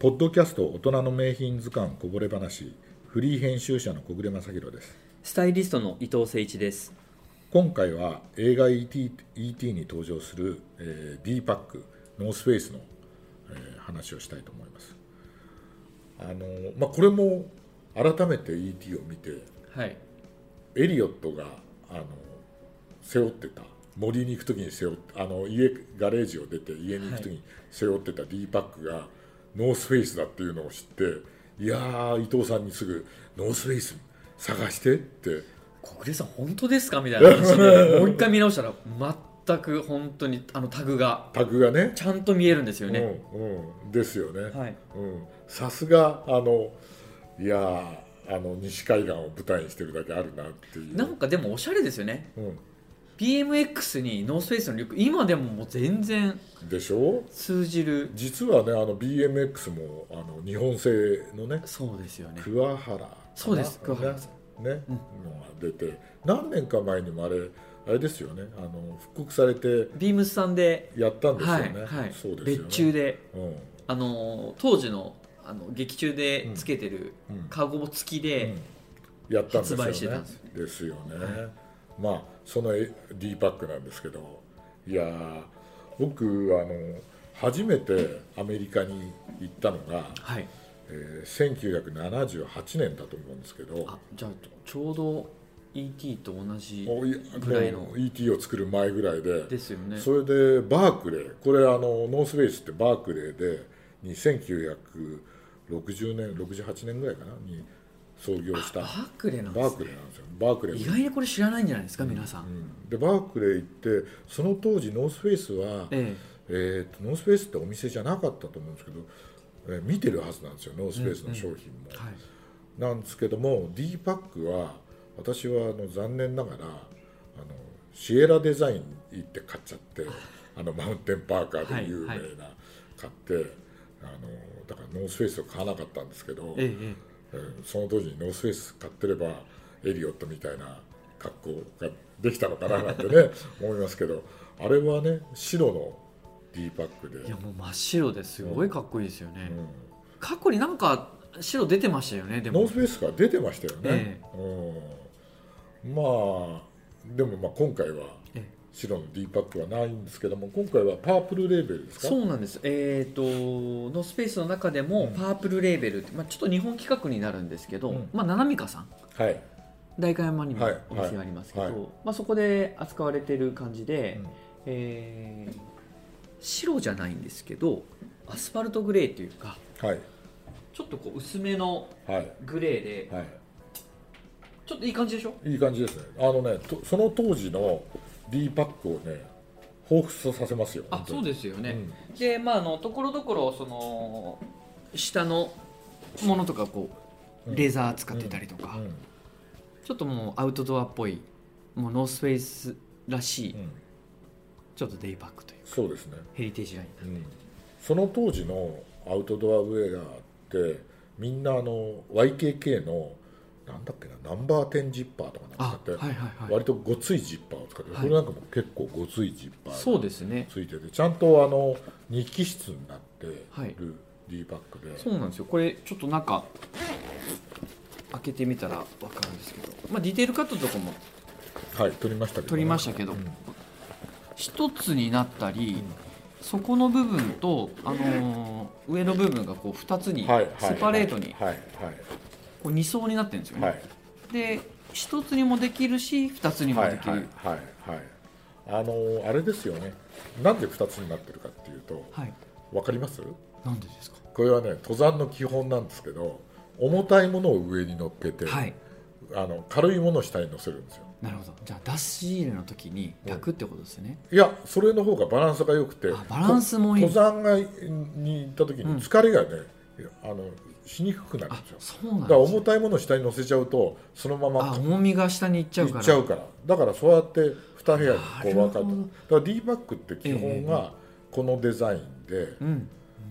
ポッドキャスト大人の名品図鑑こぼれ話フリー編集者の小暮正弘ですスタイリストの伊藤誠一です。今回は映画 ET, ET に登場する、えー D パックノースフェイスの、えー話をしたいと思いますあの、まあ、これも改めて ET を見てはい。エリオットがあの背負ってた森に行く時に背負ってあの家ガレージを出て家に行く時に背負ってた D パックがノースフェイスだっていうのを知っていやー伊藤さんにすぐノースフェイス探してって小暮さん本当ですか？みたいな話でもう一回見直したら全く本当にあのタグがタグがねちゃんと見えるんですよね。うんうん、ですよね。はい。うん、さすがあのいやーあの西海岸を舞台にしてるだけあるなっていう。なんかでもおしゃれですよね。う BMX にノースフェイスのリュック今でももう全然ん、でしょ？通じる。実はねあの BMX もあの日本製のねそうですよね。桑原そうです桑原さねね、のが出て何年か前にもあれあれですよねあの復刻されてビームスさんで、やったんですよはね。いはい。そうですよね。別注でうん。あの当時のあの劇中でつけてるうん。カゴ付きで、うん。やったんですよね。ですよですよね、まあその D パックなんですけどいやー僕あの初めてアメリカに行ったのが、はい。えー1978年だと思うんですけどあじゃあちょうど ET と同じぐらいの ET を作る前ぐらいでですよね。それでバークレーこれあのノースフェイスってバークレーでに1960年68年ぐらいかなに創業した。バークレーなんですね。バークレーなんですよ。バークレー。意外にこれ知らないんじゃないですか、皆さん、うん。でバークレー行ってその当時ノースフェイスは、ええ。ーとノースフェイスってお店じゃなかったと思うんですけど、えー見てるはずなんですよノースフェイスの商品も、えはい、なんですけども D パックは私はあの残念ながらあのシエラデザイン行って買っちゃってあ。のマウンテンパーカーで有名な、はい買ってあのだからノースフェイスを買わなかったんですけど、ええその当時にノースフェイス買ってればエリオットみたいな格好ができたのかななんてね 思いますけどあれはね白の デイパックで。えいやもう真っ白です。ごいかっこいいですよね、うん。過去になんか白出てましたよねでも。ノースフェイスが出てましたよね、えうん、まあでもまあ今回はえ白の D パックはないんですけども今回はパープルレーベルですか？そうなんです。えっ、とノースペースの中でもうん。パープルレーベルって、まあ、ちょっと日本企画になるんですけど、うん。まあ七海香さん。はい、代官山にもはい。お店がありますけど、はい。はい。まあ、そこで扱われてる感じで、うん。えー白じゃないんですけどアスファルトグレーというかはい。ちょっとこう薄めのはい。グレーではちょっといい感じでしょ？いいい感じですね。あのねとその当時の D パックをね彷彿とさせますよあそうでですよね、でまああのところどころその下のものとかこううん。レザー使ってたりとか、うん。ちょっともうアウトドアっぽいもうノースフェイスらしい、うん。ちょっとデイパックというそうですね、ヘリテージラインうん、その当時のアウトドアウェアってみんなあの YKK のなんだっけなナンバー10ジッパーとかなんあか使って、はいはいはい。割とごついジッパーを使って、はい。これなんかも結構ごついジッパーそうがですね。ついててちゃんとあの2気質になってはい。る D パックで、そうなんですよ。これちょっと中開けてみたら分かるんですけど、まあ、ディテールカットとかもはい取りましたけどね、取りましたけどうん。一つになったり、そこの部分と、あのー上の部分がこう2つにセパレートにはいこう2層になってるんですよね、はい。はいで1つにもできるし2つにもはいできる、はいはいはいあのあれですよね。なんで2つになってるかっていうとはい。分かります？なんでですか？これはね登山の基本なんですけど重たいものを上に乗っけて、はい。あの軽いものを下に乗せるんですよ。なるほど。じゃあ出し入れの時に楽ってことですね、いやそれの方がバランスが良くてあバランスもいい。と登山がに行った時に疲れがね、あのしにくくなるんあですよ。そうなんだから重たいものを下に乗せちゃうとそのまあま重みが下に行っちゃうから。ちゃうから。だからそうやって2部屋にこう分かなるだから D バックって基本がこのデザインで、うん。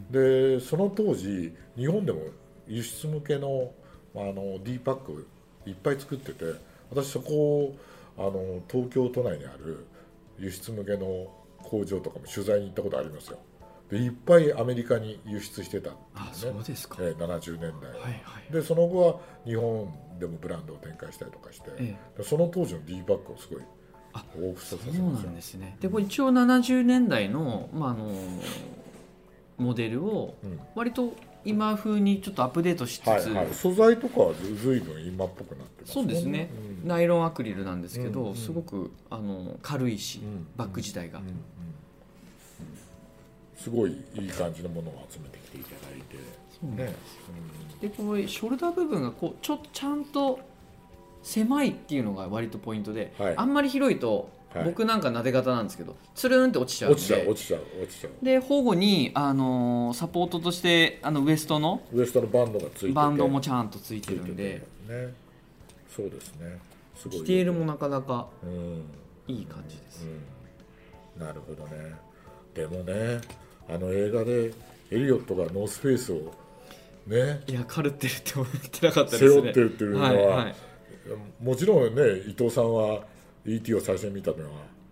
でその当時日本でも輸出向けのあの D パックいっぱい作ってて私そこをあの東京都内にある輸出向けの工場とかも取材に行ったことありますよでいっぱいアメリカに輸出してたんあですねそうですか、えー70年代、はいはい。でその後は日本でもブランドを展開したりとかして、えでその当時の D バッグをすごいあ彷彿とさせそうなんですね。でこれ一応70年代の,、まあ、あのモデルをうん。割と今風にちょっとアップデートしつつ、はいはい、素材とかはずずいぶん今っぽくなってますそうですね、うん。ナイロンアクリルなんですけど、うんうん。すごくあの軽いし、うん。バッグ自体が、うんうんすごいいい感じのものを集めてきていただいて。そうなんでねす、でこれショルダー部分がこうちょっとちゃんと狭いっていうのが割とポイントで、はい。あんまり広いと、はい。僕なんかなで型なんですけどつるんって落ちちうんゃうんで。落ちちゃう落ちちゃう落ちちゃう。で保護に、あのーサポートとしてあのウエストのウエストのバンドがついてて。バンドもちゃんとついててるんでてね。そうですね。すごいディテールもなかなかうん。いい感じです、うん、なるほどね。でもねあの映画でエリオットがノースフェイスをね。いやカルテルって思ってなかったですね。背負ってるっていうのは、はいはい。もちろんね伊藤さんは E.T. を最初に見たのは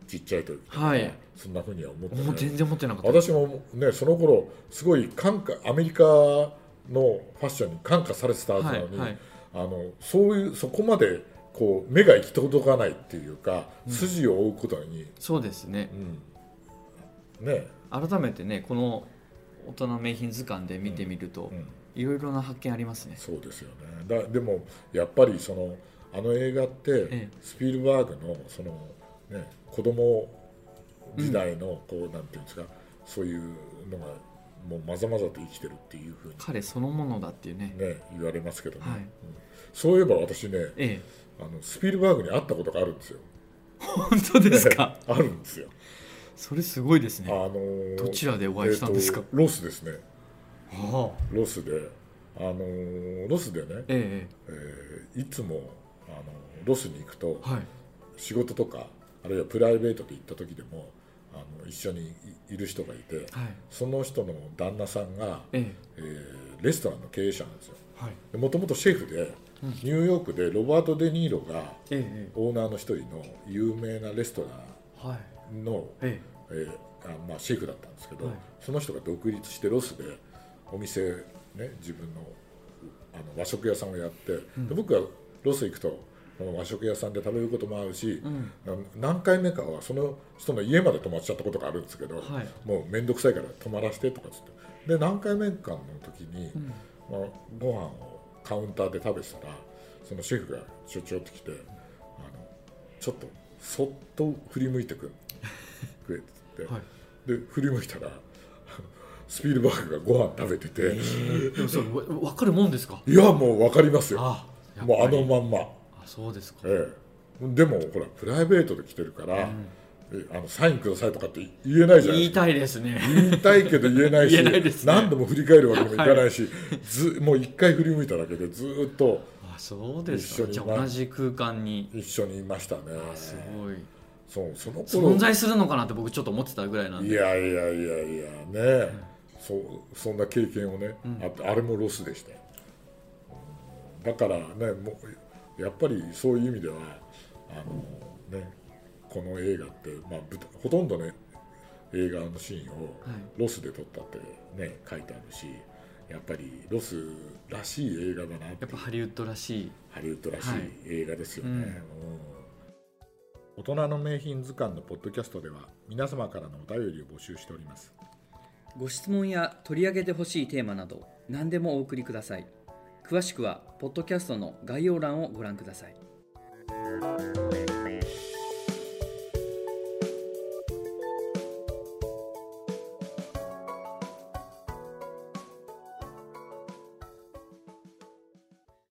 ちっちゃい時からはい。そんなふうには思ってもう全然思ってなかった。私もねその頃すごい感化アメリカのファッションに感化されてたはずなのに、はいはい。あのそういうそこまでこう目が行き届かないっていうか、筋を追うことに、そうですね。うん。ね改めてねこの大人名品図鑑で見てみると、うん。いろいろな発見ありますね。そうですよね。だでもやっぱりそのあの映画って、ええ。スピルバーグのその、ね、子供時代のこう、なんていうんですかそういうのがもうまざまざと生きてるっていうふうに、彼そのものだっていうね。ね、言われますけどね、はい。うん。そういえば私ねええ。あのスピルバーグに会ったことがあるんですよ。本当ですか？あるんですよ。それすごいですあねのーどちらでお会いしたんですか？えーとロスですね。はあ。ロスで、あのーロスでね、ええーいつもあのロスに行くとえはい。仕事とかあるいはプライベートで行った時でもあの一緒にいいる人がいてはい。その人の旦那さんが、ええ。ーレストランの経営者なんですよ。もともとシェフでニューヨークでロバート・デ・ニーロがええオーナーの一人の有名なレストラはい。ンの、ええ。ーあまあ、シェフだったんですけど、はい。その人が独立してロスでお店、ね、自分のあの和食屋さんをやって、で僕はロス行くとこの和食屋さんで食べることもあるし、ん。な何回目かはその人の家まで泊まっちゃったことがあるんですけど、はい。もう面倒くさいから泊まらせてとかっつってで何回目かの時に、まあ、ご飯をカウンターで食べてたらそのシェフがちょちょって来てあのちょっとそっと振り向いてくくれって言って、はい。で振り向いたらスピルバーグがご飯食べてて、えでもそれわ分かるもんですか？いやもう分かりますよ。あもうあのまんま、あそうですか。ええ、でもほらプライベートで来てるから、えあのサインくださいとかって言えないじゃないですか。言いたいですね。言いたいけど言えないし言えないですね。何度も振り返るわけにもいかないし、ずもう一回振り向いただけでずーっとあそうです一緒にかじゃあ同じ空間に。一緒にいましたね。あすごいそうその頃。存在するのかなって僕ちょっと思ってたぐらいなんで。いやいやいやいやね、そうそんな経験をね、あってあれもロスでした。だからねもうやっぱりそういう意味ではあのねこの映画って、まあ、ほとんどね映画のシーンをロスで撮ったってね書いてあるしやっぱりロスらしい映画だなってやっぱハリウッドらしい。ハリウッドらしいはい。映画ですよね、うん。うん大人の名品図鑑のポッドキャストでは皆様からのお便りを募集しております。ご質問や取り上げてほしいテーマなど何でもお送りください。詳しくはポッドキャストの概要欄をご覧ください。